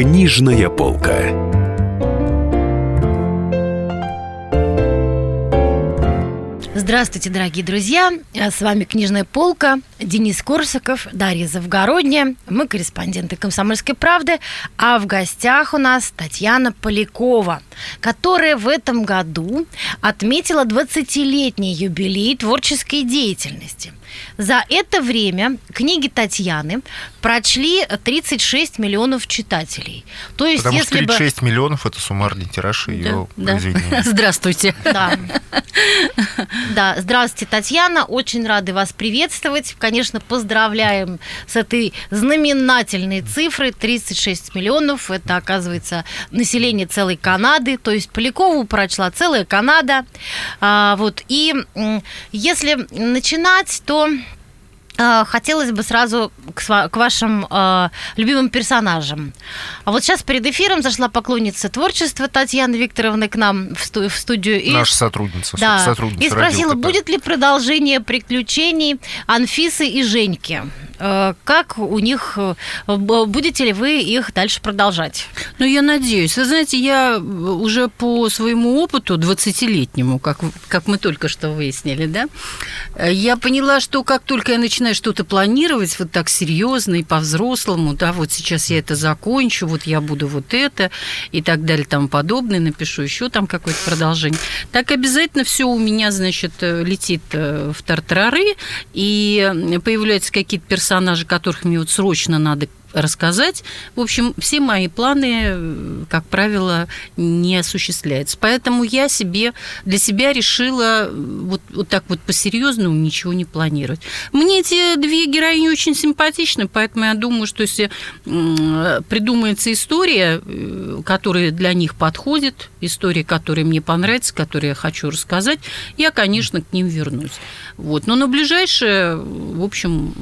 Книжная полка. Здравствуйте, дорогие друзья! С вами «Книжная полка», Денис Корсаков, Дарья Завгородняя. Мы корреспонденты «Комсомольской правды», а в гостях у нас Татьяна Полякова, которая в этом году отметила 20-летний юбилей творческой деятельности. За это время книги Татьяны прочли 36 миллионов читателей. То есть, Потому если что 36 бы... миллионов – это суммарный тираж ее да, произведения. Да. Здравствуйте. Да. да, здравствуйте, Татьяна. Очень рады вас приветствовать. Конечно, поздравляем с этой знаменательной цифрой. 36 миллионов – это, оказывается, население целой Канады. То есть Полякову прочла целая Канада. А, вот. И если начинать, то хотелось бы сразу к, вашим э, любимым персонажам. А вот сейчас перед эфиром зашла поклонница творчества Татьяна Викторовна к нам в, сту- в студию. И, Наша сотрудница. Да, сотрудница и спросила, будет ли продолжение приключений Анфисы и Женьки. Э, как у них, э, будете ли вы их дальше продолжать? Ну, я надеюсь. Вы знаете, я уже по своему опыту 20-летнему, как, как мы только что выяснили, да, э, я поняла, что как только я начинаю что-то планировать вот так серьезно и по-взрослому, да, вот сейчас я это закончу, вот я буду вот это и так далее, там подобное, напишу еще там какое-то продолжение, так обязательно все у меня, значит, летит в тартарары, и появляются какие-то персонажи, которых мне вот срочно надо рассказать. В общем, все мои планы, как правило, не осуществляются. Поэтому я себе для себя решила вот, вот так вот по-серьезному ничего не планировать. Мне эти две героини очень симпатичны, поэтому я думаю, что если придумается история, э, которая для них подходит, история, которая мне понравится, которую я хочу рассказать, я, конечно, к ним вернусь. Вот. Но на ближайшее, в общем,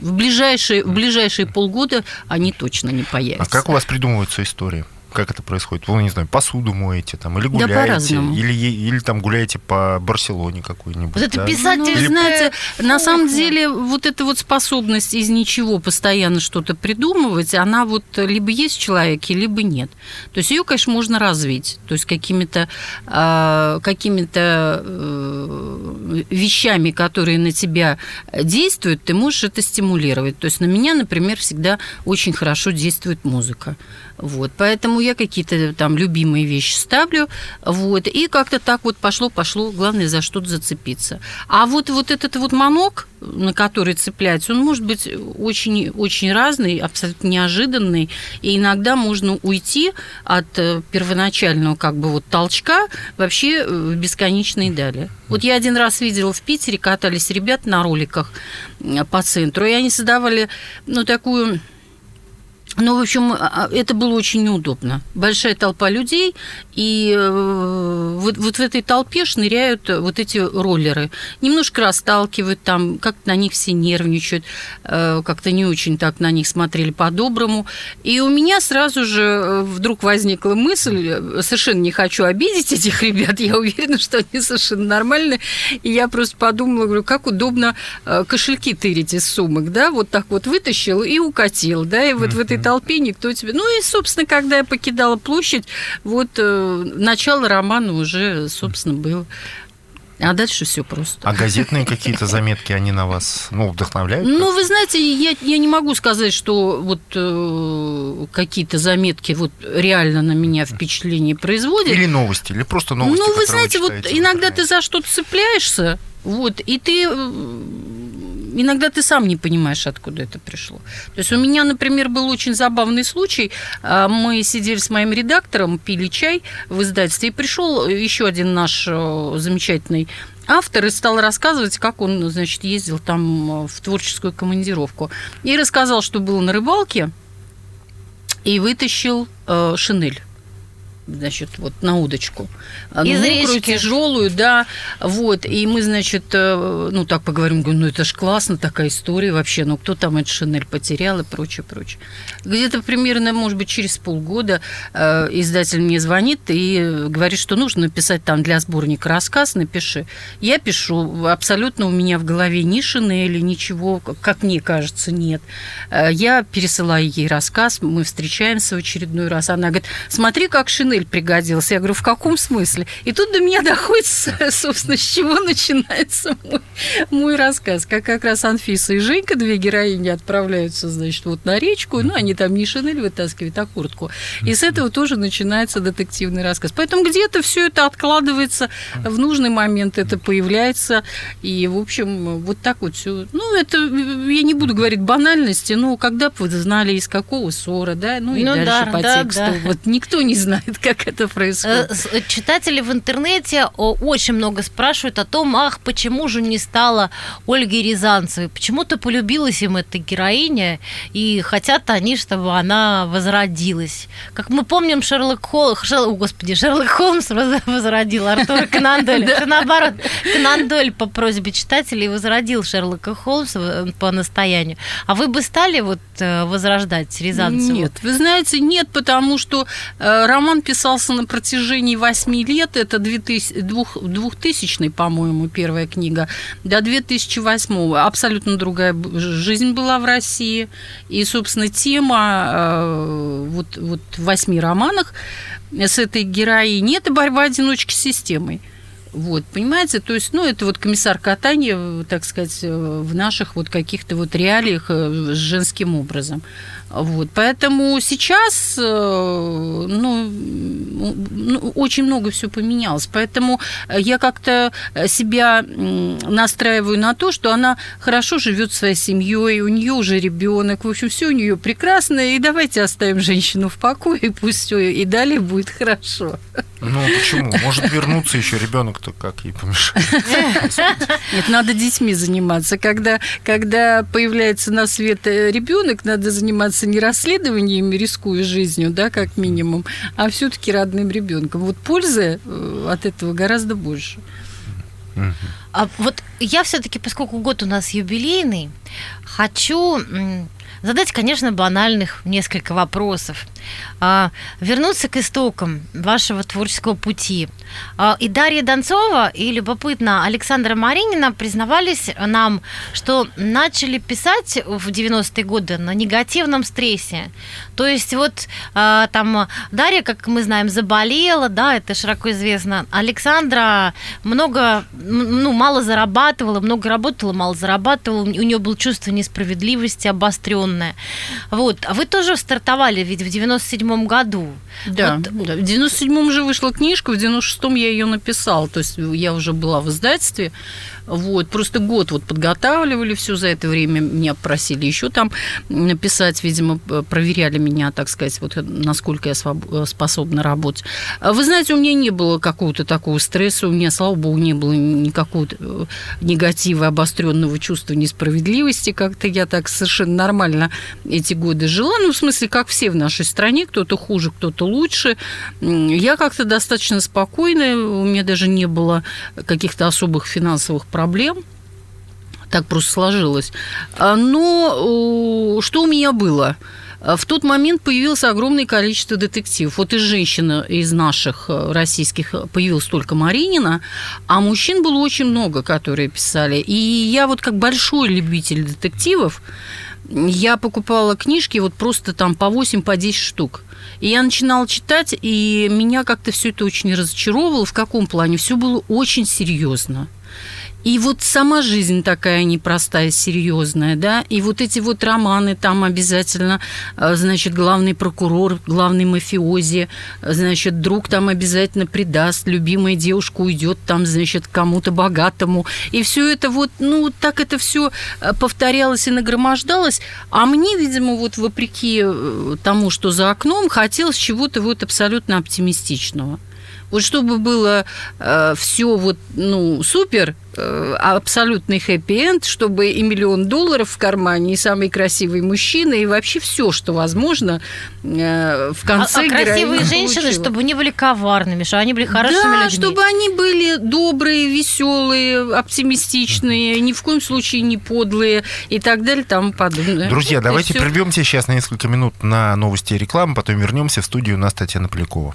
в ближайшие, в ближайшие полгода они точно не появятся. А как у вас придумываются истории? Как это происходит? Вы, не знаю, посуду моете там, или гуляете, да, или, или там гуляете по Барселоне какой-нибудь. Вот это да? писатель, или... знаете, на самом деле вот эта вот способность из ничего постоянно что-то придумывать, она вот либо есть в человеке, либо нет. То есть ее, конечно, можно развить, то есть какими-то э, какими-то э, вещами, которые на тебя действуют, ты можешь это стимулировать. То есть на меня, например, всегда очень хорошо действует музыка. Вот, поэтому я какие-то там любимые вещи ставлю, вот, и как-то так вот пошло-пошло, главное за что-то зацепиться. А вот, вот этот вот манок, на который цепляется, он может быть очень-очень разный, абсолютно неожиданный, и иногда можно уйти от э, первоначального как бы вот толчка вообще в бесконечные дали. Вот я один раз видела в Питере, катались ребята на роликах по центру, и они создавали, ну, такую ну, в общем, а, а, это было очень неудобно. Большая толпа людей, и э, вот, вот в этой толпе шныряют вот эти роллеры. Немножко расталкивают там, как-то на них все нервничают, э, как-то не очень так на них смотрели по-доброму. И у меня сразу же э, вдруг возникла мысль, совершенно не хочу обидеть этих ребят, я уверена, что они совершенно нормальные. И я просто подумала, говорю, как удобно кошельки тырить из сумок, да, вот так вот вытащил и укатил, да, и вот в этой толпе никто тебе... Ну и, собственно, когда я покидала площадь, вот э, начало романа уже, собственно, было. А дальше все просто. А газетные какие-то заметки, они на вас ну, вдохновляют? Ну, вы знаете, я, я не могу сказать, что вот э, какие-то заметки вот реально на меня впечатление производят. Или новости, или просто новости. Ну, вы знаете, вы вот иногда ты за что-то цепляешься, вот, и ты иногда ты сам не понимаешь, откуда это пришло. То есть у меня, например, был очень забавный случай. А, мы сидели с моим редактором, пили чай в издательстве, и пришел еще один наш э, замечательный автор и стал рассказывать, как он, значит, ездил там э, в творческую командировку. И рассказал, что был на рыбалке, и вытащил э, шинель значит, вот на удочку. Из Мокрую, тяжелую, да. Вот. И мы, значит, э, ну, так поговорим, говорю, ну, это ж классно, такая история вообще. Ну, кто там эту шинель потерял и прочее, прочее. Где-то примерно, может быть, через полгода э, издатель мне звонит и говорит, что нужно написать там для сборника рассказ, напиши. Я пишу, абсолютно у меня в голове ни шинели, ничего, как мне кажется, нет. Э, я пересылаю ей рассказ, мы встречаемся в очередной раз. Она говорит, смотри, как шинель Шинель пригодился. Я говорю, в каком смысле? И тут до меня доходит, собственно, с чего начинается мой, мой рассказ. Как как раз Анфиса и Женька, две героини, отправляются, значит, вот на речку, ну, они там не шинель вытаскивают, а куртку. И с этого тоже начинается детективный рассказ. Поэтому где-то все это откладывается, в нужный момент это появляется, и, в общем, вот так вот все. Ну, это, я не буду говорить банальности, но когда бы вы знали, из какого ссора, да, ну, и ну, дальше да, по да, тексту. Да. Вот никто не знает, как это происходит? Э, читатели в интернете очень много спрашивают о том, ах, почему же не стала Ольги Рязанцевой? Почему-то полюбилась им эта героиня, и хотят они, чтобы она возродилась. Как мы помним, Шерлок Холмс, Шерлок, господи, Шерлок Холмс возродил Артура Конан Дойля. Наоборот, Конан Дойль по просьбе читателей возродил Шерлока Холмса э, по настоянию. А вы бы стали вот э, возрождать Рязанцеву? Нет, вы знаете, нет, потому что роман писался на протяжении восьми лет, это 2000, 2000 по-моему, первая книга, до 2008 абсолютно другая жизнь была в России. И, собственно, тема э, вот, вот в восьми романах с этой героиней – это борьба одиночки с системой. Вот, понимаете, то есть, ну, это вот комиссар катания, так сказать, в наших вот каких-то вот реалиях э, с женским образом. Вот, поэтому сейчас, э, ну, ну, очень много все поменялось. Поэтому я как-то себя настраиваю на то, что она хорошо живет своей семьей, у нее уже ребенок, в общем, все у нее прекрасно, и давайте оставим женщину в покое, и пусть все и далее будет хорошо. Ну почему? Может вернуться еще ребенок-то как ей помешает? Нет, надо детьми заниматься. Когда, когда появляется на свет э, ребенок, надо заниматься не расследованиями, рискуя жизнью, да, как минимум, а все-таки родным ребенком. Вот пользы э, от этого гораздо больше. А вот я все-таки, поскольку год у нас юбилейный, хочу задать, конечно, банальных несколько вопросов. А, вернуться к истокам вашего творческого пути. А, и Дарья Донцова, и любопытно Александра Маринина признавались нам, что начали писать в 90-е годы на негативном стрессе. То есть вот а, там Дарья, как мы знаем, заболела, да, это широко известно. Александра много, ну, мало зарабатывала, много работала, мало зарабатывала. У нее было чувство несправедливости обостренное. Вот. А вы тоже стартовали ведь в 97 году. Да, вот. да. в 97-м же вышла книжка, в 96-м я ее написала. То есть я уже была в издательстве. Вот, просто год вот подготавливали все за это время, меня просили еще там написать, видимо, проверяли меня, так сказать, вот насколько я способна работать. А вы знаете, у меня не было какого-то такого стресса, у меня, слава богу, не было никакого э, негатива, обостренного чувства несправедливости, как-то я так совершенно нормально эти годы жила, ну, в смысле, как все в нашей стране, кто-то хуже, кто-то лучше. Я как-то достаточно спокойная, у меня даже не было каких-то особых финансовых проблем. Так просто сложилось. А, но что у меня было? В тот момент появилось огромное количество детективов. Вот и женщина из наших э, российских появилась только Маринина, а мужчин было очень много, которые писали. И я вот как большой любитель детективов, я покупала книжки вот просто там по 8, по 10 штук. И я начинала читать, и меня как-то все это очень разочаровывало. В каком плане? Все было очень серьезно. И вот сама жизнь такая непростая, серьезная, да, и вот эти вот романы, там обязательно, э, значит, главный прокурор, главный мафиози, значит, друг там обязательно предаст, любимая девушка уйдет там, значит, кому-то богатому. И все это вот, ну, так это все э, повторялось и нагромождалось. А мне, видимо, вот вопреки э, тому, что за окном, хотелось чего-то вот абсолютно оптимистичного. Вот чтобы было э, все вот, ну, супер, э, абсолютный хэппи-энд, чтобы и миллион долларов в кармане, и самый красивый мужчина, и вообще все, что возможно э, в конце а, а красивые женщины, получила. чтобы не были коварными, чтобы они были хорошими да, людьми. чтобы они были добрые, веселые, оптимистичные, ни в коем случае не подлые и так далее, тому подобное. Друзья, вот давайте прервемся сейчас на несколько минут на новости и рекламу, потом вернемся в студию. У нас Татьяна Полякова.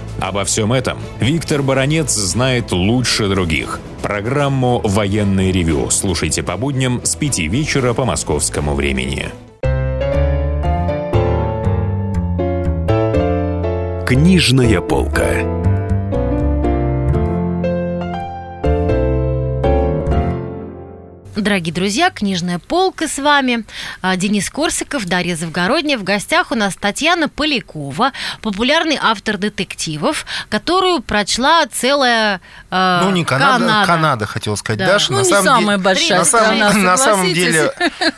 Обо всем этом Виктор Баронец знает лучше других. Программу «Военный ревю» слушайте по будням с 5 вечера по московскому времени. Книжная полка. Дорогие друзья, книжная полка с вами. А, Денис Корсиков, Дарья Завгородняя. В гостях у нас Татьяна Полякова, популярный автор детективов, которую прочла целая э, Ну, не Канада, Канада, Канада хотел сказать, да. Даша. Ну, на не самом самая де... большая на страна, На самом деле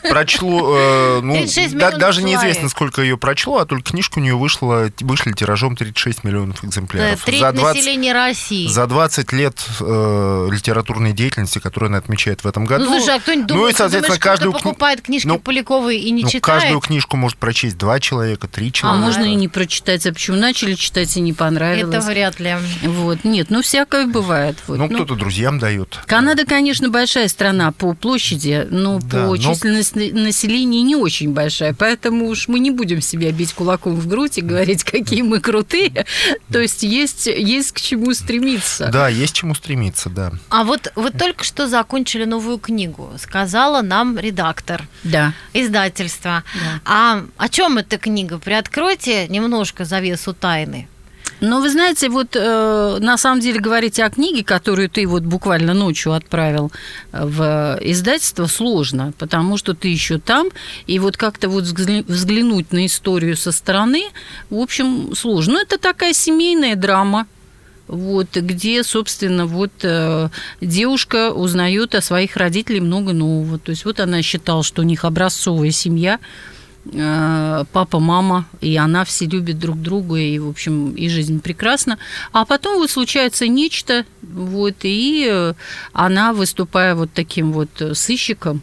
прочло, э, ну, да, даже человек. неизвестно, сколько ее прочло, а только книжка у нее вышла, вышли тиражом 36 миллионов экземпляров. Да, треть за 20, населения России. За 20 лет э, литературной деятельности, которую она отмечает в этом году. Ну, слушай, а кто-нибудь думает, ну, и, соответственно, думаешь, каждую покупает книжки ну, Поляковой и не ну, читает? каждую книжку может прочесть два человека, три а человека. А можно и не прочитать. А почему начали читать и не понравилось? Это вряд ли. Вот. Нет, ну всякое бывает. Вот. Ну, ну, кто-то друзьям дает. Канада, конечно, большая страна по площади, но да, по но... численности населения не очень большая. Поэтому уж мы не будем себя бить кулаком в грудь и говорить, какие мы крутые. То есть есть, есть к чему стремиться. Да, есть к чему стремиться, да. А вот вы только что закончили новую книгу сказала нам редактор да. издательства. Да. А о чем эта книга? Приоткройте немножко завесу тайны. Ну, вы знаете, вот э, на самом деле говорить о книге, которую ты вот буквально ночью отправил в издательство, сложно, потому что ты еще там, и вот как-то вот взглянуть на историю со стороны, в общем, сложно. Ну, это такая семейная драма, вот, где, собственно, вот э, девушка узнает о своих родителях много нового. То есть вот она считала, что у них образцовая семья, э, папа, мама, и она все любят друг друга, и, в общем, и жизнь прекрасна. А потом вот случается нечто, вот, и она, выступая вот таким вот сыщиком,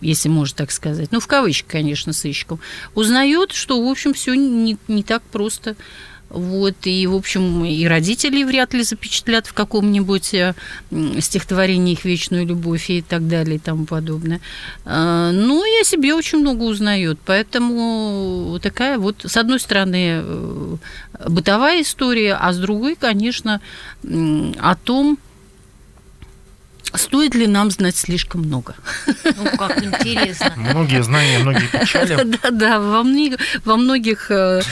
если можно так сказать, ну, в кавычках, конечно, сыщиком, узнает, что, в общем, все не, не так просто. Вот, и, в общем, и родители вряд ли запечатлят в каком-нибудь э, стихотворении их вечную любовь и так далее и тому подобное. А, ну, и о себе очень много узнает. Поэтому такая вот, с одной стороны, э, бытовая история, а с другой, конечно, о том, Стоит ли нам знать слишком много? Ну, как интересно. Многие знания, многие печали. Да, да, во, многих, во многих э,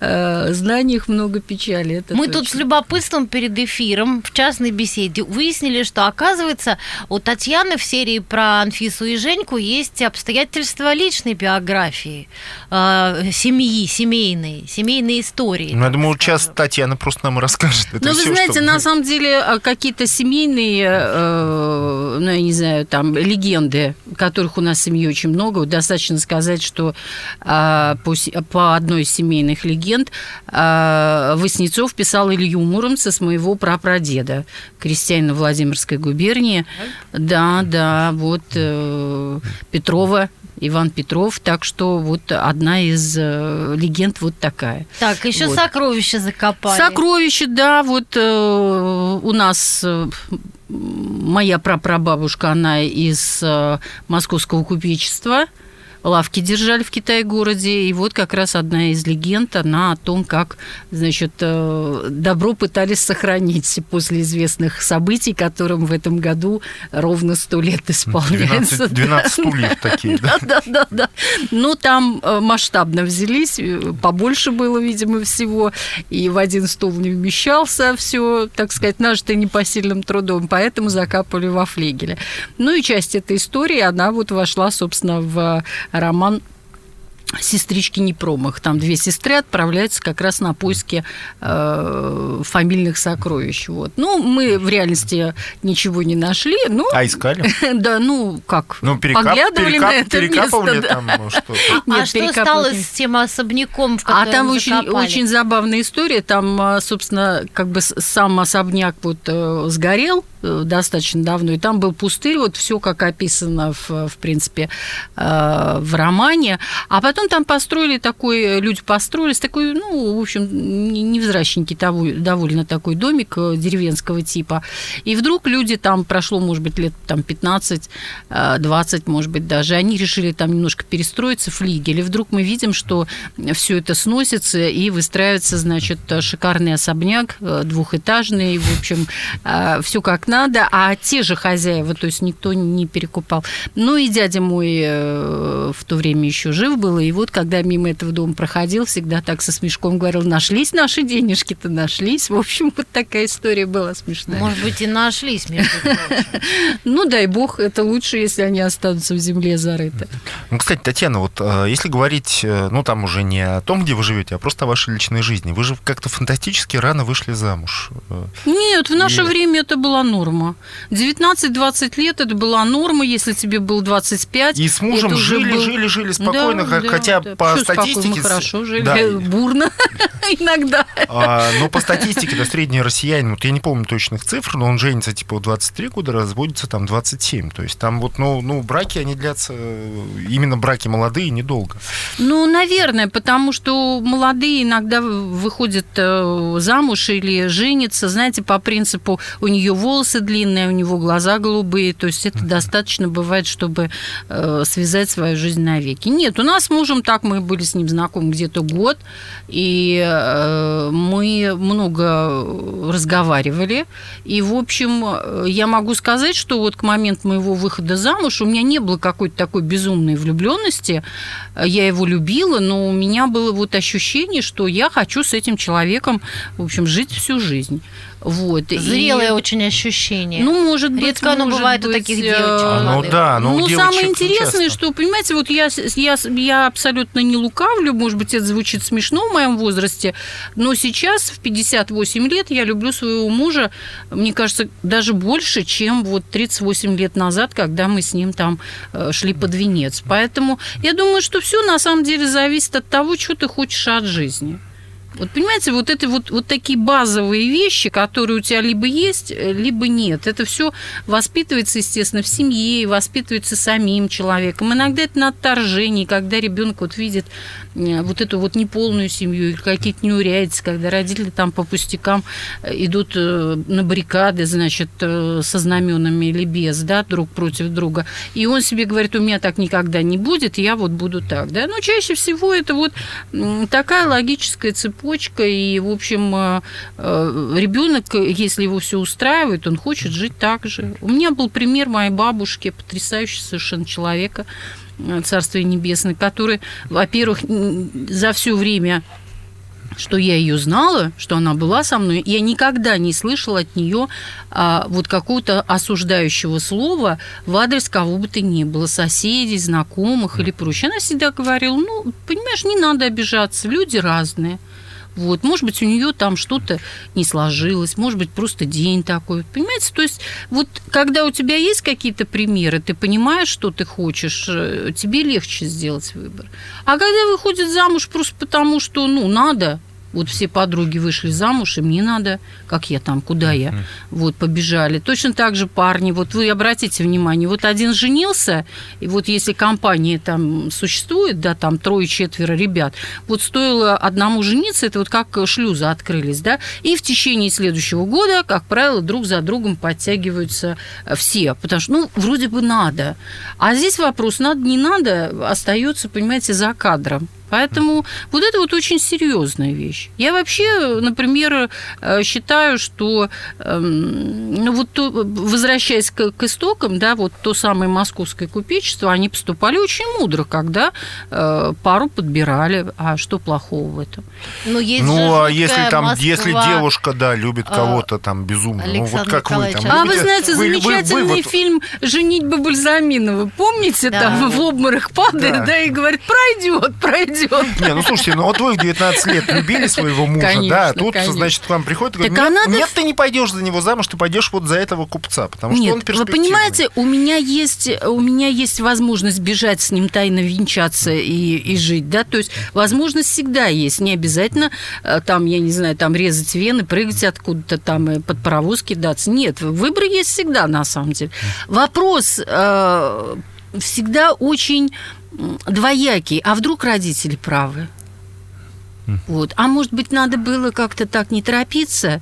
э, знаниях много печали. Это Мы точно. тут с любопытством перед эфиром в частной беседе выяснили, что, оказывается, у Татьяны в серии про Анфису и Женьку есть обстоятельства личной биографии, э, семьи, семейной, семейной истории. Ну, я думаю, сейчас Татьяна просто нам расскажет. Ну, вы знаете, на самом деле, а, какие-то семейные э, Э, ну, я не знаю, там, легенды, которых у нас в семье очень много. Достаточно сказать, что а, по, по одной из семейных легенд а, Васнецов писал Илью Муромца с моего прапрадеда, крестьянина Владимирской губернии. Да, да, вот э, Петрова Иван Петров. Так что вот одна из э, легенд вот такая. Так, еще вот. сокровища закопали. Сокровища, да, вот э, у нас э, моя прапрабабушка, она из э, московского купечества. Лавки держали в Китае-городе. И вот как раз одна из легенд, она о том, как, значит, э, добро пытались сохранить после известных событий, которым в этом году ровно сто лет исполняется. 12, 12 стульев такие, да? Да, да, да. Ну, там э, масштабно взялись, э, побольше было, видимо, всего, и в один стул не вмещался все, так сказать, нажитое непосильным трудом, поэтому закапывали во флегеле. Ну и часть этой истории, она вот вошла, собственно, в роман сестрички не промах. Там две сестры отправляются как раз на поиски э, фамильных сокровищ. Вот. Ну, мы в реальности ничего не нашли. Ну, а искали? Да, ну, как? Ну, перекап, Поглядывали перекап, на это перекапывали место. там, да. ну, что? А что стало с тем особняком, в А там очень, закопали? очень забавная история. Там, а, собственно, как бы сам особняк вот э, сгорел э, достаточно давно, и там был пустырь, вот все как описано, в, в принципе, э, в романе. А потом там построили такой, люди построились, такой, ну, в общем, не- невзрачненький довольно такой домик э, деревенского типа. И вдруг люди там, прошло, может быть, лет там 15, э, 20, может быть, даже, они решили там немножко перестроиться, флигель, и вдруг мы видим, что все это сносится и выстраивается, значит, шикарный особняк, э, двухэтажный, в общем, все как надо, а те же хозяева, то есть никто не перекупал. Ну и дядя мой э, в то время еще жив был, и вот когда мимо этого дома проходил, всегда так со смешком говорил, нашлись наши денежки-то, нашлись. В общем, вот такая история была смешная. Может быть, и нашлись, между прочим. Ну, дай бог, это лучше, если они останутся в земле зарыты. Ну, кстати, Татьяна, вот э, если говорить, э, ну, там уже не о том, где вы живете, а просто о вашей личной жизни, вы же как-то фантастически рано вышли замуж. Э, Нет, в наше И- время это была норма. 19-20 лет это была норма, если тебе был 25. И с мужем жили, был- жили, жили спокойно, Да, да, хотя по статистике... Мы хорошо жили, Да, бурно иногда. А, но по статистике, да, средний россиянин, вот я не помню точных цифр, но он женится типа в 23 года, разводится там 27. То есть там вот, ну, ну браки, они длятся, э, именно браки молодые, недолго. Ну, наверное, потому что молодые иногда выходят э, замуж или женятся, знаете, по принципу у нее волосы длинные, у него глаза голубые, то есть это достаточно бывает, чтобы э, связать свою жизнь навеки. Нет, у нас с мужем так, мы были с ним знакомы где-то год, и э, мы много разговаривали, и, в общем, э, я могу сказать, что вот к моменту моего выхода замуж у меня не было какой-то такой безумной влюбленности, я его любила, но у меня было вот ощущение, что я хочу с этим человеком, в общем, жить всю жизнь. Вот. И- Зрелое очень ощущение. Ну, может быть, Редко оно бывает у быть, таких э, девочек Ну молодых. да, но у ну, девочек самое интересное, нечасто. что, понимаете, вот я, я, я абсолютно не лукавлю, может быть, это звучит смешно в моем возрасте, но сейчас, в 58 лет, я люблю своего мужа, мне кажется, даже больше, чем вот 38 лет назад, когда мы с ним там э, шли под венец. Поэтому я думаю, что все на самом деле зависит от того, что ты хочешь от жизни. Вот понимаете, вот это вот, вот такие базовые вещи, которые у тебя либо есть, э, либо нет. Это все воспитывается, естественно, в семье, воспитывается самим человеком. Иногда это на отторжении, когда ребенок вот видит вот эту вот неполную семью или какие-то неурядицы, когда родители там по пустякам э, идут э, на баррикады, значит, э, со знаменами или без, да, друг против друга. И он себе говорит, у меня так никогда не будет, я вот буду так, да. Но чаще всего это вот такая логическая цепочка, и, в общем, ребенок, если его все устраивает, он хочет жить так же. У меня был пример моей бабушки, потрясающего совершенно человека, э, Царствие Небесное, который, во-первых, за все время что я ее знала, что она была со мной, я никогда не слышала от нее а, вот какого-то осуждающего слова в адрес кого бы то ни было, соседей, знакомых или прочее. Она всегда говорила, ну, понимаешь, не надо обижаться, люди разные. Вот, может быть, у нее там что-то не сложилось, может быть, просто день такой. Понимаете, то есть вот когда у тебя есть какие-то примеры, ты понимаешь, что ты хочешь, э, тебе легче сделать выбор. А когда выходит замуж просто потому, что, ну, надо, Вот все подруги вышли замуж, и мне надо, как я там, куда я, вот, побежали. Точно так же парни, вот вы обратите внимание, вот один женился, и вот если компания там существует, да, там трое-четверо ребят, вот стоило одному жениться, это вот как шлюзы открылись, да, и в течение следующего года, как правило, друг за другом подтягиваются все, потому что, ну, вроде бы надо. А здесь вопрос, надо, не надо, остается, понимаете, за кадром. Поэтому вот это вот очень серьезная вещь. Я вообще, например, э, считаю, что, эм, ну вот то, возвращаясь к, к истокам, да, вот то самое московское купечество, они поступали очень мудро, когда э, пару подбирали. А что плохого в этом? Ну, есть Ну, же а если там, Москва. если девушка, да, любит а, кого-то там безумно, ну вот Александр как вы там. А вы знаете, вы- вы- вы замечательный фильм «Женитьба Бальзаминова». Помните, Да. там в обморок падает, Да. да, и говорит, пройдет, пройдет. Не, ну слушайте, ну вот вы в 19 лет любили своего мужа, Конечно, да, тут, конечно. значит, к вам приходит и Так говорит, а нет, надо нет, ты не пойдешь за него замуж, ты пойдешь вот за этого купца, потому что он Нет, вы перспективный. понимаете, у меня есть, у меня есть возможность бежать с ним тайно венчаться и, и жить, да, то есть возможность всегда есть, не обязательно э, там, я не знаю, там резать вены, прыгать откуда-то там и под паровоз кидаться. Нет, выбор есть всегда на самом деле. Вопрос э, всегда очень двоякий. А вдруг родители правы? Вот. А может быть, надо было как-то так не торопиться,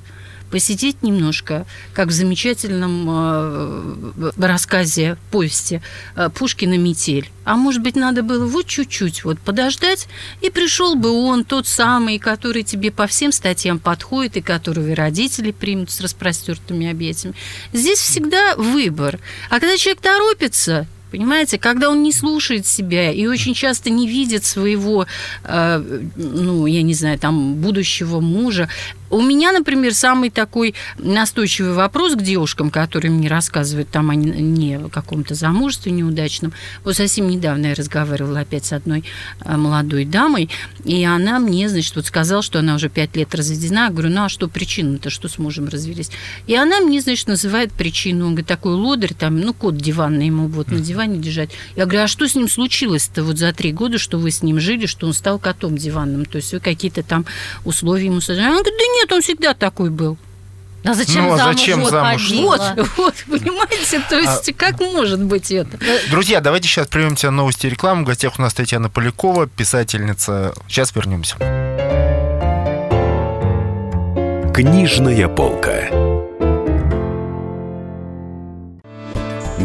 посидеть немножко, как в замечательном э, рассказе, повести э, Пушкина «Метель». А может быть, надо было вот чуть-чуть вот подождать, и пришел бы он, тот самый, который тебе по всем статьям подходит, и которого и родители примут с распростертыми объятиями. Здесь всегда выбор. А когда человек торопится, Понимаете, когда он не слушает себя и очень часто не видит своего, э, ну, я не знаю, там, будущего мужа. У меня, например, самый такой настойчивый вопрос к девушкам, которые мне рассказывают там о не- каком-то замужестве неудачном. Вот совсем недавно я разговаривала опять с одной э, молодой дамой, и она мне, значит, вот сказала, что она уже пять лет разведена. Я говорю, ну а что причина-то, что с мужем развелись? И она мне, значит, называет причину. Он говорит, такой лодырь, там, ну, кот диванный ему вот на диване держать. Я говорю, а что с ним случилось-то вот за три года, что вы с ним жили, что он стал котом диванным? То есть вы какие-то там условия ему создали? Она говорит, да нет, он всегда такой был. А зачем Ну, а замуж зачем вот замуж? Вот, вот, понимаете, то есть как может быть это? Друзья, давайте сейчас прервемся на новости и рекламу. В гостях у нас Татьяна Полякова, писательница. Сейчас вернемся. Книжная полка.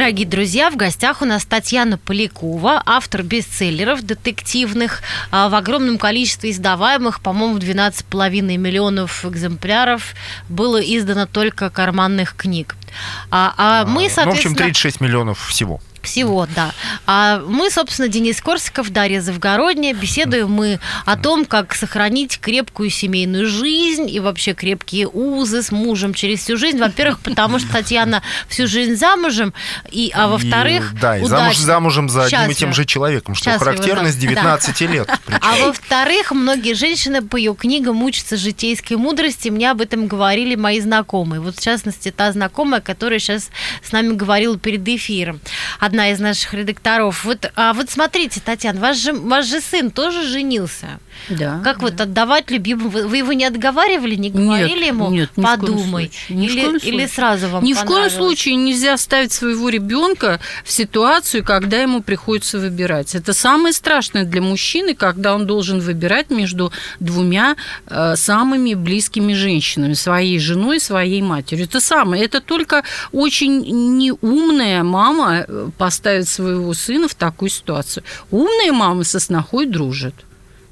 Дорогие друзья, в гостях у нас Татьяна Полякова, автор бестселлеров детективных а, в огромном количестве издаваемых, по-моему, 12,5 миллионов экземпляров было издано только карманных книг. А, а мы, Ну, в общем, соответственно... 36 миллионов всего. Всего, да. А мы, собственно, Денис Корсаков, Дарья Завгородняя. Беседуем мы о том, как сохранить крепкую семейную жизнь и вообще крепкие узы с мужем через всю жизнь. Во-первых, потому что Татьяна всю жизнь замужем, и, а во-вторых, И, да, и замуж, замужем за одним и тем же человеком, что Счастлива, характерно да. с 19 лет. причем. А во-вторых, многие женщины по ее книгам учатся житейской мудрости. Мне об этом говорили мои знакомые. Вот, в частности, та знакомая, которая сейчас с нами говорила перед эфиром. Одна из наших редакторов. Вот, а вот смотрите, Татьяна, ваш же, ваш же сын тоже женился. Да. Как вот отдавать любимому? Вы, его не отговаривали, не говорили ему? нет, ни в Подумай. случае. Ни в или, коем или сразу вам Ни в коем случае нельзя ставить своего ребенка в ситуацию, когда ему приходится выбирать. Это самое страшное для мужчины, когда он должен выбирать между двумя э, самыми близкими женщинами, своей женой и своей матерью. Это самое. Это только очень неумная мама э, поставит своего сына в такую ситуацию. Умная мама со снохой дружит.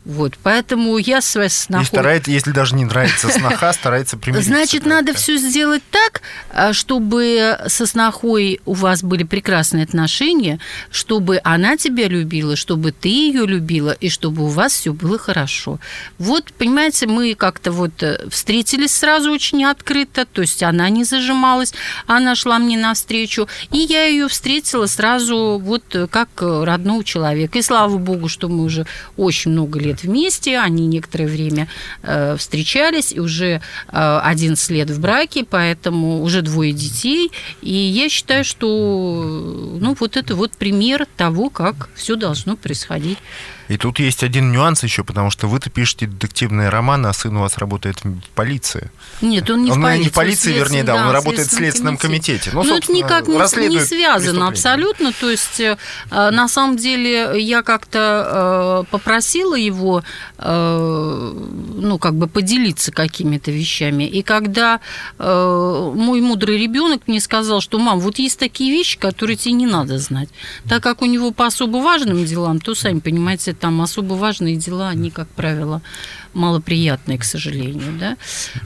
Вот, поэтому я своей снохой... И старается, если даже не нравится сноха, старается примириться. Значит, надо все сделать так, а, чтобы со снохой у вас были прекрасные отношения, чтобы она тебя любила, чтобы ты ее любила, и чтобы у вас все было хорошо. Вот, понимаете, мы как-то вот э, встретились сразу очень открыто, то есть она не зажималась, она шла мне навстречу, и я ее встретила сразу вот э, как родного человека. И слава богу, что мы уже очень много лет вместе, они некоторое время э, встречались, и уже э, 11 лет в браке, поэтому уже двое детей. И я считаю, что ну, вот это вот пример того, как все должно происходить. И тут есть один нюанс еще, потому что вы-то пишете детективные романы, а сын у вас работает в полиции. Нет, он не он в полиции. не в полиции, вернее, да, он в работает в Следственном комитете. Ну, это никак не, не связано абсолютно. То есть, э, на самом деле, я как-то э, попросила его, э, ну, как бы поделиться какими-то вещами. И когда мой мудрый ребенок мне сказал, что, мам, вот есть такие вещи, которые тебе не надо знать. Так как у него по особо важным делам, то, сами понимаете, там особо важные дела, они, как правило, малоприятные, к сожалению, да.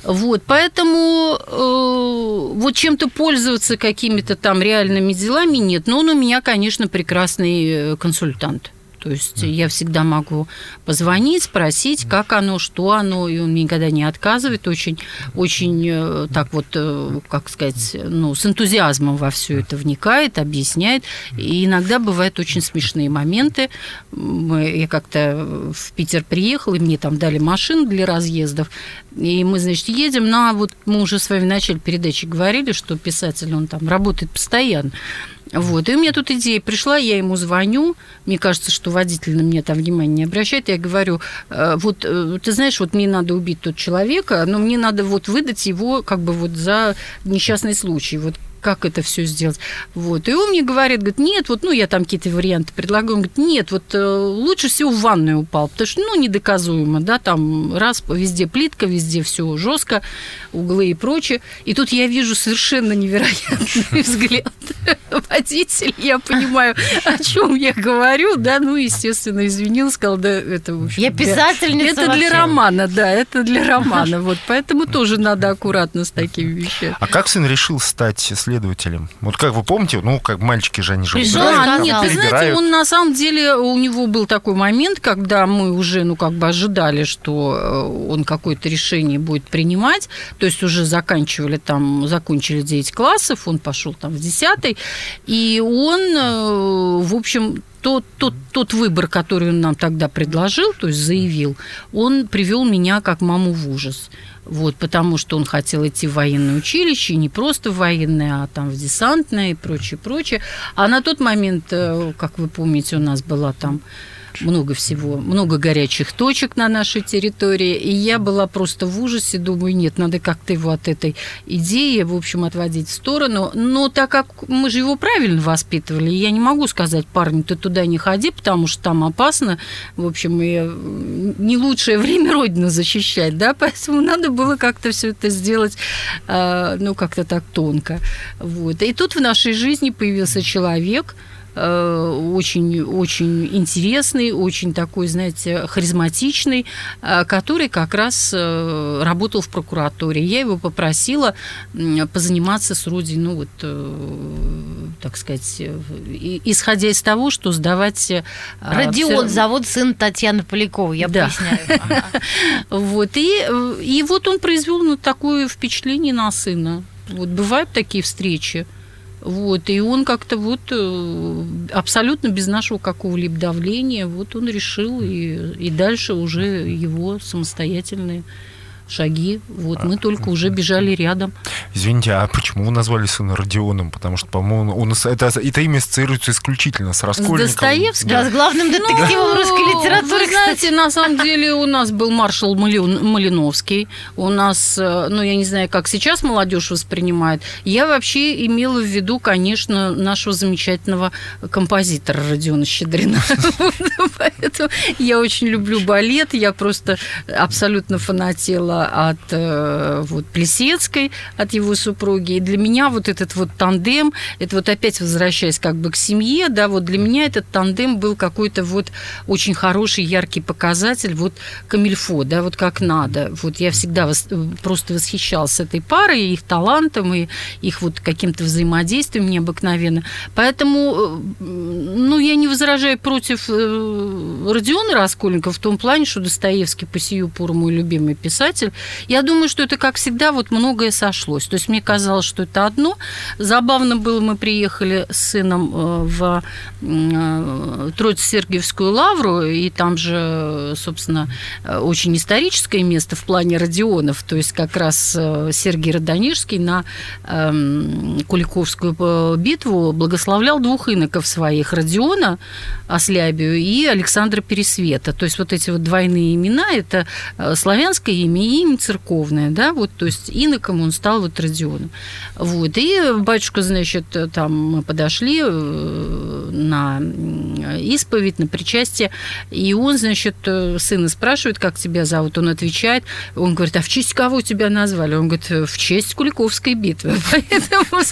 Вот, поэтому э, вот чем-то пользоваться какими-то там реальными делами нет, но он у меня, конечно, прекрасный э, консультант. То есть я всегда могу позвонить, спросить, как оно, что оно, и он никогда не отказывает, очень, очень э, так вот, э, как сказать, ну, с энтузиазмом во все это вникает, объясняет. И иногда бывают очень смешные моменты. Я как-то в Питер приехала, и мне там дали машину для разъездов, и мы, значит, едем на, вот мы уже с вами в начале передачи говорили, что писатель, он там работает постоянно. Вот. И у меня тут идея пришла, я ему звоню, мне кажется, что водитель на меня там внимания не обращает, я говорю, «Э, вот, э, ты знаешь, вот мне надо убить тот человека, но мне надо вот выдать его как бы вот за несчастный случай. Вот как это все сделать. Вот. И он мне говорит, говорит, нет, вот, ну, я там какие-то варианты предлагаю. Он говорит, нет, вот э, лучше всего в ванную упал, потому что, ну, недоказуемо, да, там раз, везде плитка, везде все жестко, углы и прочее. И тут я вижу совершенно невероятный взгляд водителя, я понимаю, о чем я говорю, да, ну, естественно, извинился, сказал, да, это, в общем, Я писательница Это для романа, да, это для романа, вот, поэтому тоже надо аккуратно с такими вещами. А как сын решил стать следователем? Вот как вы помните, ну, как мальчики же, они же Пришел, выбирают, сказал. нет, вы знаете, он на самом деле, у него был такой момент, когда мы уже, ну, как бы ожидали, что э, он какое-то решение будет принимать, то есть уже заканчивали там, закончили 9 классов, он пошел там в 10 и он, э, в общем, тот, тот, тот выбор, который он нам тогда предложил, то есть заявил, он привел меня как маму в ужас. Вот, потому что он хотел идти в военное училище, не просто в военное, а там в десантное и прочее, прочее. А на тот момент, э, как вы помните, у нас была там много всего, много горячих точек на нашей территории, и я была просто в ужасе, думаю, нет, надо как-то его от этой идеи, в общем, отводить в сторону. Но так как мы же его правильно воспитывали, я не могу сказать, парень, ты туда не ходи, потому что там опасно, в общем, и э, не лучшее время Родину защищать, да, поэтому надо было как-то все это сделать, э, ну, как-то так тонко. Вот. И тут в нашей жизни появился человек, очень-очень интересный, очень такой, знаете, харизматичный, э, который как раз э, работал в прокуратуре. Я его попросила позаниматься с Родиной, ну вот, э, так сказать, э, исходя из того, что сдавать... э, Родион, всё- зовут сын Татьяны Поляковой, я Да. поясняю. Вот, и, э, и вот он произвел ну, такое впечатление на сына. Вот бывают такие встречи. Вот, и он как-то вот э, абсолютно без нашего какого-либо давления, вот он решил, и, и дальше уже его самостоятельные шаги. Вот мы только уже бежали рядом. Извините, а почему вы назвали сына Родионом? Потому что, по-моему, нас это, это имя ассоциируется исключительно с Раскольниковым. Достоевским? Да, с главным детективом Ну, русской литературы, Вы знаете, на самом деле у нас был маршал Малин- Малиновский. У нас, э, ну, я не знаю, как сейчас молодежь воспринимает. Я вообще имела в виду, конечно, нашего замечательного композитора Родиона Щедрина. Поэтому я очень люблю балет. Я просто абсолютно фанатела от э, вот Плесецкой, от его супруги. И для меня вот этот вот тандем, это вот опять возвращаясь как бы к семье, да, вот для меня этот тандем был какой-то вот очень хороший, яркий показатель, вот камильфо, да, вот как надо. Вот я всегда вос, просто восхищалась этой парой, их талантом и их вот каким-то взаимодействием необыкновенно. Поэтому, э, ну, я не возражаю против э, Родиона Раскольникова в том плане, что Достоевский по сию пору мой любимый писатель. Я думаю, что это, как всегда, вот многое сошлось. То есть мне казалось, что это одно. Забавно было, мы приехали с сыном э, в Троице-Сергиевскую лавру, и там же, собственно, очень историческое место в плане Родионов, то есть как раз Сергий Родонежский на эм, Куликовскую битву благословлял двух иноков своих, Родиона Ослябию и Александра Пересвета. То есть вот эти вот двойные имена, это э, славянское имя и имя церковное, да, вот, то есть иноком он стал вот Родионом. Вот, и батюшка, значит, там мы подошли э, на исповедь, на причастие, и он, значит, э, сына спрашивает, как тебя зовут, он отвечает, он говорит, а в честь кого тебя назвали? Он говорит, в честь Куликовской битвы. Поэтому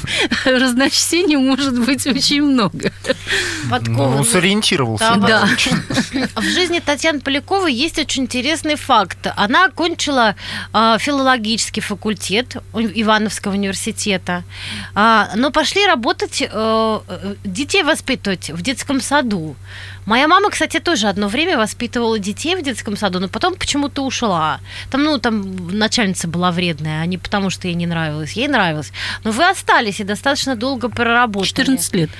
разночтений может быть очень много. Ну, сориентировался. Да. В жизни Татьяны Поляковой есть очень интересный факт. Она окончила э, филологический факультет Ивановского университета, э, но пошли работать, э, детей воспитывать в детском саду. Моя мама, кстати, тоже одно время воспитывала детей в детском саду, но потом почему-то ушла. Там, ну, там начальница была вредная, а не потому, что ей не нравилось. Ей нравилось. Но вы остались и достаточно долго проработали. 14 лет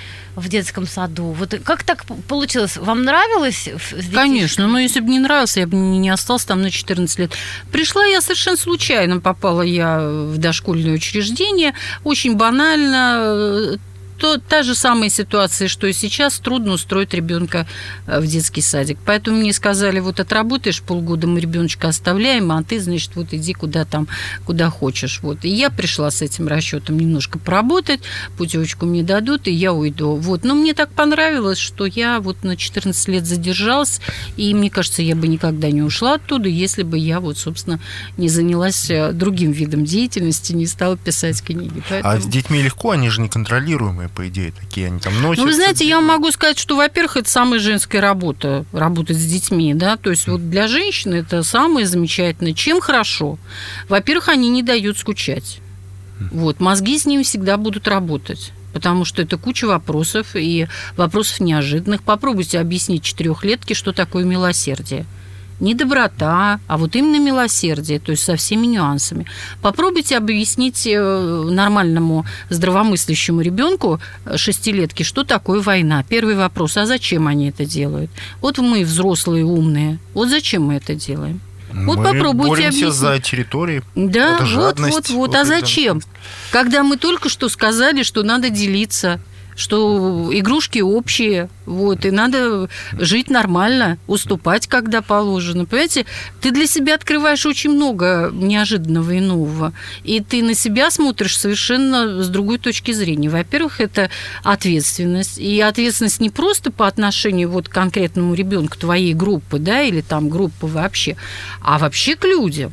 в детском саду. Вот как так получилось? Вам нравилось? Конечно, но если бы не нравился, я бы не остался там на 14 лет. Пришла я совершенно случайно, попала я в дошкольное учреждение, очень банально, то та же самая ситуация, что и сейчас, трудно устроить ребенка э, в детский садик. Поэтому мне сказали, вот отработаешь полгода, мы ребеночка оставляем, а ты, значит, вот иди куда там, куда хочешь. Вот. И я пришла с этим расчетом немножко поработать, путевочку мне дадут, и я уйду. Вот. Но мне так понравилось, что я вот на 14 лет задержалась, и мне кажется, я бы никогда не ушла оттуда, если бы я вот, собственно, не занялась э, другим видом деятельности, не стала писать книги. Поэтому... А с детьми легко, они же неконтролируемые по идее, такие они там носят. Ну, вы знаете, я могу сказать, что, во-первых, это самая женская работа, работать с детьми, да, то есть вот для женщины это самое замечательное. Чем хорошо? Во-первых, они не дают скучать. Вот, мозги с ними всегда будут работать потому что это куча вопросов и вопросов неожиданных. Попробуйте объяснить четырехлетке, что такое милосердие не доброта, а вот именно милосердие, то есть со всеми нюансами. Попробуйте объяснить э, нормальному здравомыслящему ребенку э, шестилетки, что такое война. Первый вопрос, а зачем они это делают? Вот мы взрослые умные, вот зачем мы это делаем? Вот мы попробуйте боремся объяснить. за территории. Да, это вот, жадность, вот, вот. вот А зачем? Когда мы только что сказали, что надо делиться, что игрушки общие, вот, и надо жить нормально, уступать, когда положено. Понимаете, ты для себя открываешь очень много неожиданного и нового, и ты на себя смотришь совершенно с другой точки зрения. Во-первых, это ответственность, и ответственность не просто по отношению вот к конкретному ребенку твоей группы, да, или там группы вообще, а вообще к людям.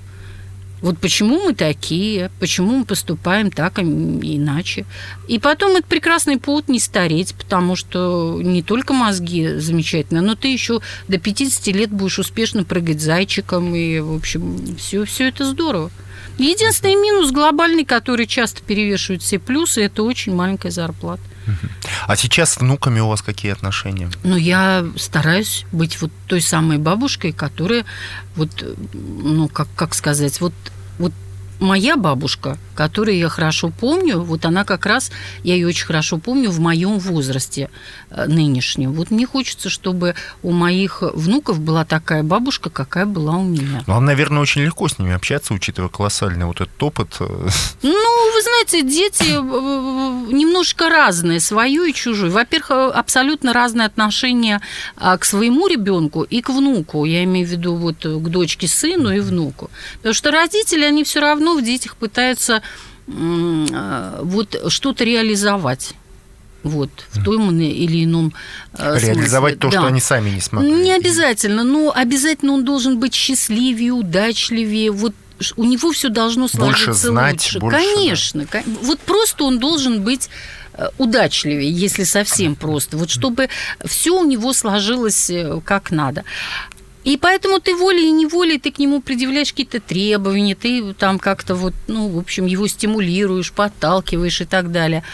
Вот почему мы такие, почему мы поступаем так, а иначе. И потом это прекрасный повод не стареть, потому что не только мозги замечательно, но ты еще до 50 лет будешь успешно прыгать зайчиком, и, в общем, все, все это здорово. Единственный минус глобальный, который часто перевешивает все плюсы, это очень маленькая зарплата. А сейчас с внуками у вас какие отношения? Но я стараюсь быть вот той самой бабушкой, которая вот, ну, как, как сказать, вот, вот моя бабушка, которую я хорошо помню, вот она как раз, я ее очень хорошо помню в моем возрасте э, нынешнем. Вот мне хочется, чтобы у моих внуков была такая бабушка, какая была у меня. Ну, вам, наверное, очень легко с ними общаться, учитывая колоссальный вот этот опыт. Ну, вы знаете, дети э, немножко разные, свое и чужое. Во-первых, э, абсолютно разные отношения а, к своему ребенку и к внуку. Я имею в виду вот э, к дочке, сыну и внуку. Потому что родители, они все равно в детях пытаются м, а, вот что-то реализовать. Вот, в том или ином э, Реализовать смысле. то, что Да. они сами не смогли. Не обязательно, но обязательно он должен быть счастливее, удачливее. Вот у него все должно Больше сложиться знать, лучше. больше, Конечно. ко- Вот просто он должен быть э, удачливее, если совсем просто. Вот чтобы все у него сложилось э, как надо. И поэтому ты волей и неволей ты к нему предъявляешь какие-то требования, ты там как-то вот, ну, в общем, его стимулируешь, подталкиваешь и так далее.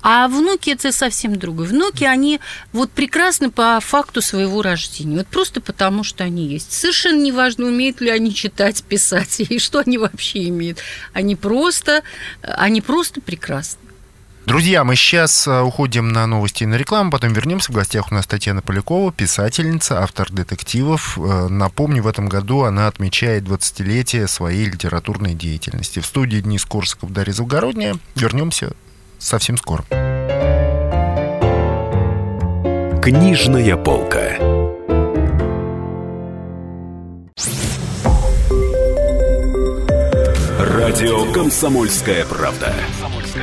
А внуки это совсем другое. Внуки, они вот прекрасны по факту своего рождения. Вот просто потому, что они есть. Совершенно неважно, умеют ли они читать, писать, и что они вообще имеют. Они просто, они просто прекрасны. Друзья, мы сейчас э, уходим на новости и на рекламу, потом вернемся. В гостях у нас Татьяна Полякова, писательница, автор детективов. Э, Напомню, в этом году она отмечает 20-летие своей литературной деятельности. В студии Денис Корсаков, Дарья Завгородняя. Вернемся совсем скоро. Книжная полка. Радио «Комсомольская правда».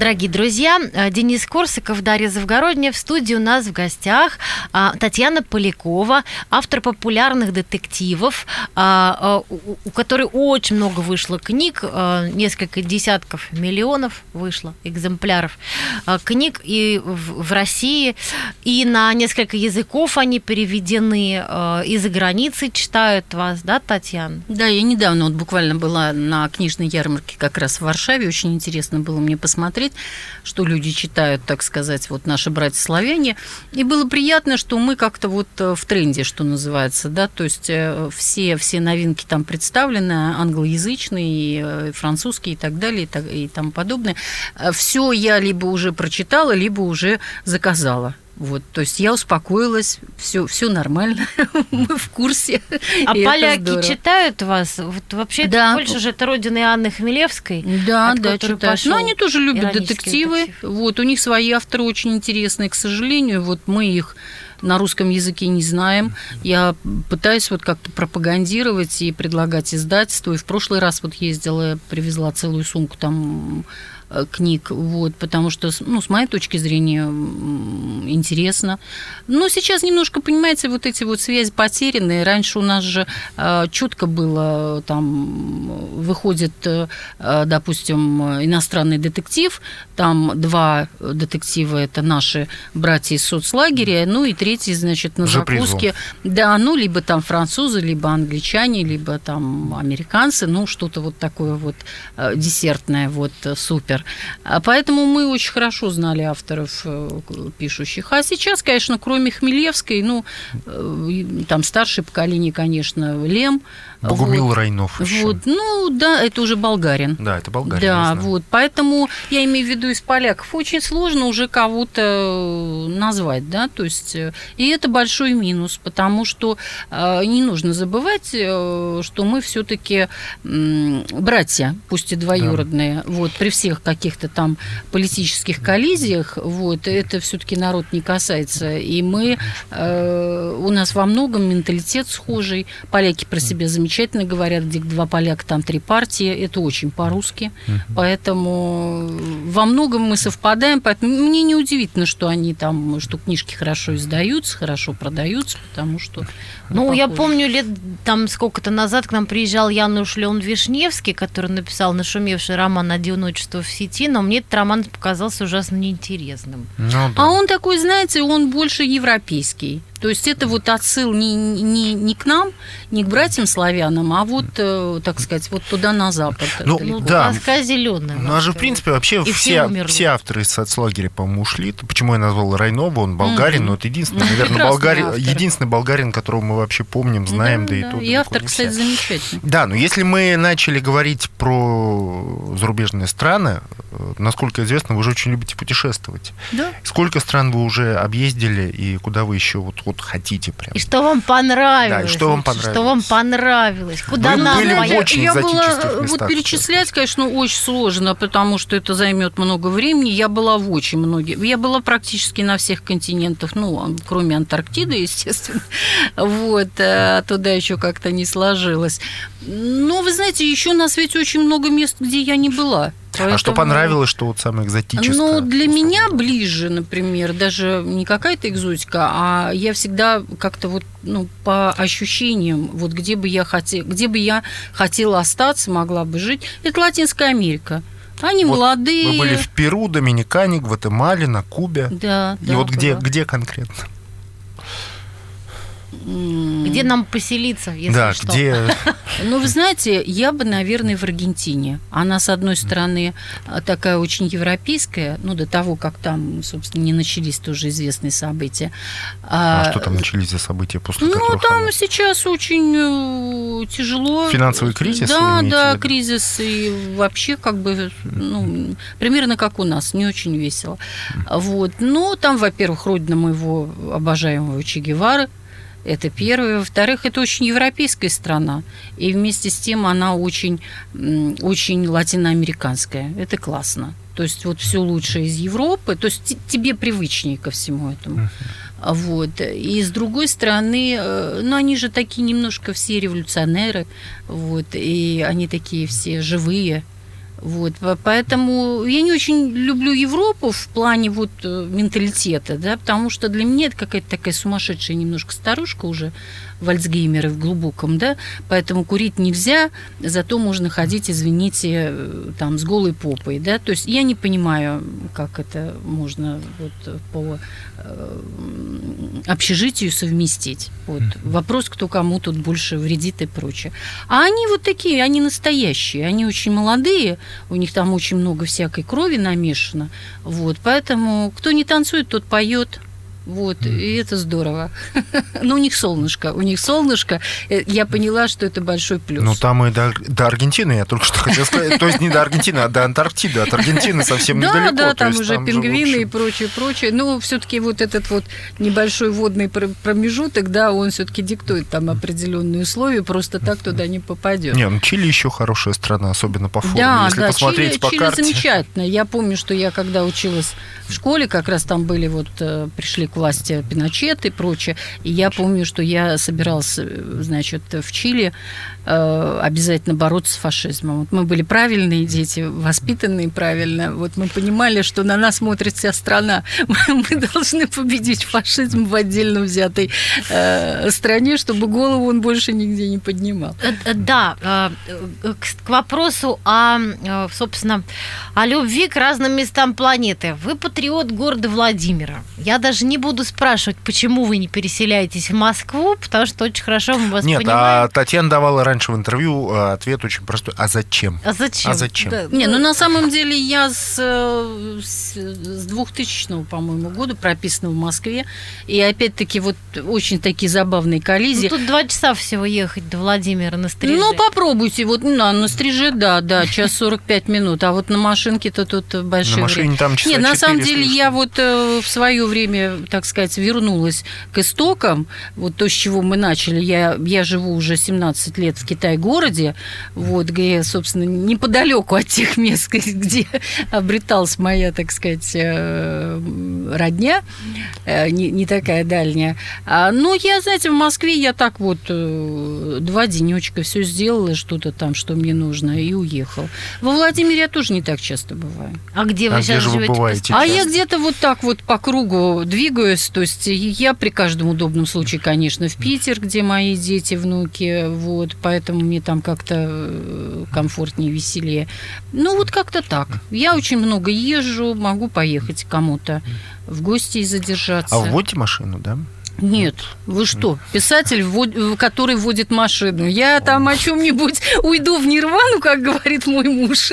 Дорогие друзья, э, Денис Корсаков, Дарья Завгородняя. В студии у нас в гостях а, Татьяна Полякова, автор популярных детективов, а, а, у которой очень много вышло книг, несколько десятков миллионов вышло экземпляров книг и в, России, и на несколько языков они переведены, и за границей читают вас, да, Татьяна? Да, я недавно вот буквально была на книжной ярмарке как раз в Варшаве. Очень интересно было мне посмотреть, что люди читают, так сказать, вот наши братья-славяне. И было приятно, что мы как-то вот э, в тренде, что называется, да, то есть э, все, все новинки там представлены, англоязычные, и э, французские и так далее, и, так, и тому подобное. Все я либо уже прочитала, либо уже заказала. Вот, то есть я успокоилась, все, все нормально, мы в курсе. А поляки читают вас? Вот вообще Да. Польша же это родина Анны Хмелевской. Да, да, читают. Но они тоже любят детективы. детектив. Вот, у них свои авторы очень интересные, к сожалению. Вот мы их на русском языке не знаем. Я пытаюсь вот как-то пропагандировать и предлагать издательству. И в прошлый раз вот ездила, привезла целую сумку там книг, вот, потому что, ну, с моей точки зрения, интересно. Но сейчас немножко, понимаете, вот эти вот связи потерянные. Раньше у нас же четко было, там, выходит, э, э, допустим, иностранный детектив, там два детектива, это наши братья из соцлагеря, ну и третий, значит, на закуске. Да, ну, либо там французы, либо англичане, либо там американцы, ну, что-то вот такое вот э, десертное, вот, э, супер. А Поэтому мы очень хорошо знали авторов э, пишущих. А сейчас, конечно, кроме Хмелевской, ну, э, там старшее поколение, конечно, Лем. Богумил вот. Райнов еще. Вот, ну, да, это уже болгарин. Да, это Болгария. Да, вот. Поэтому я имею в виду из поляков. Очень сложно уже кого-то назвать, да, то есть э, и это большой минус, потому что э, не нужно забывать, э, что мы все-таки братья, пусть и двоюродные, вот при всех каких-то там политических коллизиях, вот это все-таки народ не касается, и мы э, у нас во многом менталитет схожий, поляки про себя замечательно говорят, где два поляка, там три партии, это очень по-русски, поэтому во многом мы совпадаем, поэтому мне не удивительно, что они там, что книжки хорошо издаются, хорошо продаются, потому что Ну, я похожи. помню, лет там сколько-то назад к нам приезжал Януш Леон Вишневский, который написал нашумевший роман «Одиночество в сети», но мне этот роман показался ужасно неинтересным. Ну, да. А он такой, знаете, он больше европейский. То есть это вот отсыл не, не, не к нам, не к братьям-славянам, а вот, э, так сказать, вот туда на запад. Ну, далеко. Да. Тоска зеленая. Ну, а же, в принципе, вообще И все все, все авторы из соцлагеря, по-моему, ушли. Почему я назвал Райнова? Он болгарин, Мгм. но это единственный, Ну, наверное, болгарин, единственный болгарин, которого мы вообще помним, знаем, да, и то. И автор, кстати, замечательный. Да, но если мы начали говорить про зарубежные страны, э, насколько известно, вы же очень любите путешествовать. Да. Сколько стран вы уже объездили и куда вы еще вот, вот хотите прям? И что вам понравилось? Да, и что вам Что понравилось? вам понравилось? Куда Вы нам были в очень я была, местах, вот перечислять, конечно, очень сложно, потому что это займет много времени. Я была в очень многих. Я была практически на всех континентах, ну, кроме Антарктиды, естественно. Вот, а туда еще как-то не сложилось. Но, вы знаете, еще на свете очень много мест, где я не была. А что Поэтому- понравилось, что вот самое экзотическое? ну, для условно меня ближе, например, даже не какая-то экзотика, а я всегда как-то вот, ну, по ощущениям, вот где бы я хотела, где бы я хотела остаться, могла бы жить, это Латинская Америка. Они Вот молодые. Вы были в Перу, Доминикане, Гватемале, на Кубе. Да, И да, вот где, была. где конкретно? Где нам поселиться, если да, что? где... Ну, вы знаете, я бы, наверное, в Аргентине. Она, с одной стороны, а, такая очень европейская, ну, до того, как там, собственно, не начались тоже известные события. А что там начались за события, после Ну, там она- сейчас очень э, тяжело. Финансовый кризис Да, да, виду? кризис. И вообще, как бы, ну, примерно как у нас, не очень весело. Вот. Ну, там, во-первых, родина моего обожаемого Че Гевары. Это первое. Во-вторых, это очень европейская страна. И вместе с тем она очень, очень латиноамериканская. Это классно. То есть вот все лучшее из Европы. То есть те- тебе привычнее ко всему этому. Вот. И с другой стороны, э, ну, они же такие немножко все революционеры, вот, и они такие все живые. Вот, по- поэтому я не очень люблю Европу в плане вот э, менталитета, да, потому что для меня это какая-то такая сумасшедшая немножко старушка уже, вальцгеймеры в глубоком, да, поэтому курить нельзя, зато можно ходить, извините, э, там с голой попой, да, то есть я не понимаю, как это можно вот по э, общежитию совместить. Вот. Вопрос, кто кому тут больше вредит и прочее. А они вот такие, они настоящие, они очень молодые, у них там очень много всякой крови намешано. Вот. Поэтому кто не танцует, тот поет. Вот, и это здорово. Но у них солнышко, у них солнышко. Э, Я поняла, что это большой плюс. Ну, там и до, до Аргентины, я только что хотел сказать. То есть не до Аргентины, а до Антарктиды. От Аргентины совсем да, недалеко. Да, то там уже пингвины и прочее, прочее. Но все-таки вот этот вот небольшой водный пр- промежуток, да, он все-таки диктует там определенные условия, просто так туда не попадет. Не, ну Чили еще хорошая страна, особенно по форме. Да, Если да, посмотреть Чили, по Чили карте. замечательно. Я помню, что я когда училась в школе, как раз там были вот э, пришли к власти Пиночет и прочее, и я помню, что я собиралась, э, значит, в Чили обязательно бороться с фашизмом. Вот мы были правильные дети, воспитанные правильно. Вот мы понимали, что на нас смотрит вся страна. Мы должны победить фашизм в отдельно взятой э, стране, чтобы голову он больше нигде не поднимал. Э, э, Да, э, э, к вопросу о, э, собственно, о любви к разным местам планеты. Вы патриот города Владимира. Я даже не буду спрашивать, почему вы не переселяетесь в Москву, потому что очень хорошо мы вас Нет, понимаем. а Татьяна давала раньше в интервью э, ответ очень простой. А зачем? А зачем? А зачем? Да, Не, ну на самом деле я с, э, с, с 2000, по-моему, года прописана в Москве. И опять-таки вот очень такие забавные ну, коллизии. тут два часа всего ехать до Владимира на стриже. Ну, попробуйте. Вот на, на стриже, да, да, час 45 минут. А вот на машинке-то тут большое На машине время. там часа Нет, на самом деле лишним. я вот э, в свое время, так сказать, вернулась к истокам. Вот то, с чего мы начали. Я, я живу уже 17 лет в Китай-городе, вот, где, собственно, неподалеку от тех мест, где обреталась моя, так сказать, э, родня, э, не, не такая дальняя. А, но я, знаете, в Москве я так вот э, два денечка все сделала, что-то там, что мне нужно, и уехал. Во Владимире я тоже не так часто бываю. А где вы А где сейчас вы живете? бываете? А часто. я где-то вот так вот по кругу двигаюсь. То есть я при каждом удобном случае, конечно, в Питер, где мои дети, внуки. Вот, поэтому мне там как-то э, комфортнее, веселее. Ну, вот как-то так. Я очень много езжу, могу поехать кому-то в гости и задержаться. А вводите машину, да? Нет, вы что, писатель, который водит машину. Я там о чем-нибудь уйду в нирвану, как говорит мой муж.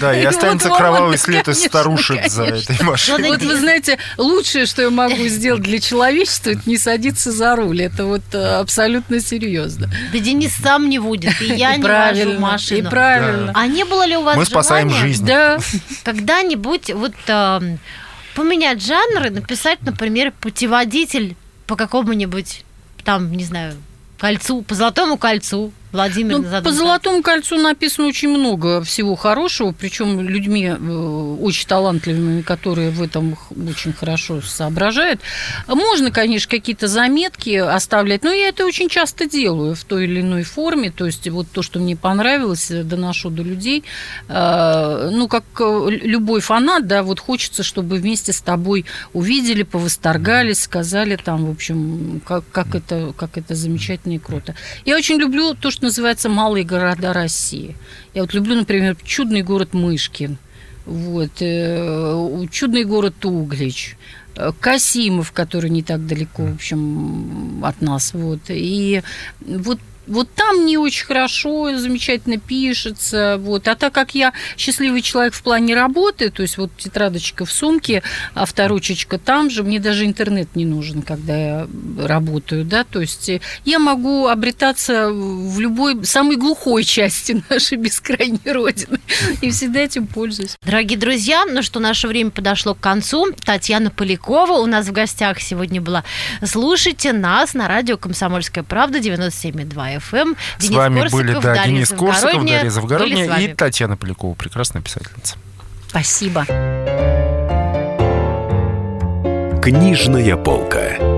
Да, и останется кровавый след из старушек за этой машиной. Вот вы знаете, лучшее, что я могу сделать для человечества, это не садиться за руль. Это вот э, абсолютно серьезно. Да Денис сам не водит, и я не вожу машину. И правильно. А не было ли у вас Мы спасаем жизнь. Да. Когда-нибудь вот эм, поменять жанр и написать, например, путеводитель по какому-нибудь там, не знаю, кольцу, по золотому кольцу, Владимир ну, По Золотому кольцу написано очень много всего хорошего, причем людьми э, очень талантливыми, которые в этом очень хорошо соображают. Можно, конечно, какие-то заметки оставлять, но я это очень часто делаю в той или иной форме. То есть вот то, что мне понравилось, э, доношу до людей. Э, ну, как любой фанат, да, вот хочется, чтобы вместе с тобой увидели, повосторгались, сказали там, в общем, как, как, это, как это замечательно и круто. Я очень люблю то, что называется «Малые города России». Я вот люблю, например, чудный город Мышкин, вот, э, чудный город Углич, э, Касимов, который не так далеко, в общем, от нас, вот. И вот вот там не очень хорошо, замечательно пишется. Вот. А так как я счастливый человек в плане работы, то есть вот тетрадочка в сумке, авторучечка там же, мне даже интернет не нужен, когда я работаю, да, то есть я могу обретаться в любой, самой глухой части нашей бескрайней Родины, и всегда этим пользуюсь. Дорогие друзья, ну что, наше время подошло к концу. Татьяна Полякова у нас в гостях сегодня была. Слушайте нас на радио «Комсомольская правда» 97,2 FM. С Денис вами Корсаков, были да, Денис Корсаков, Дарья Завгородняя и Татьяна Полякова, прекрасная писательница. Спасибо. Книжная полка.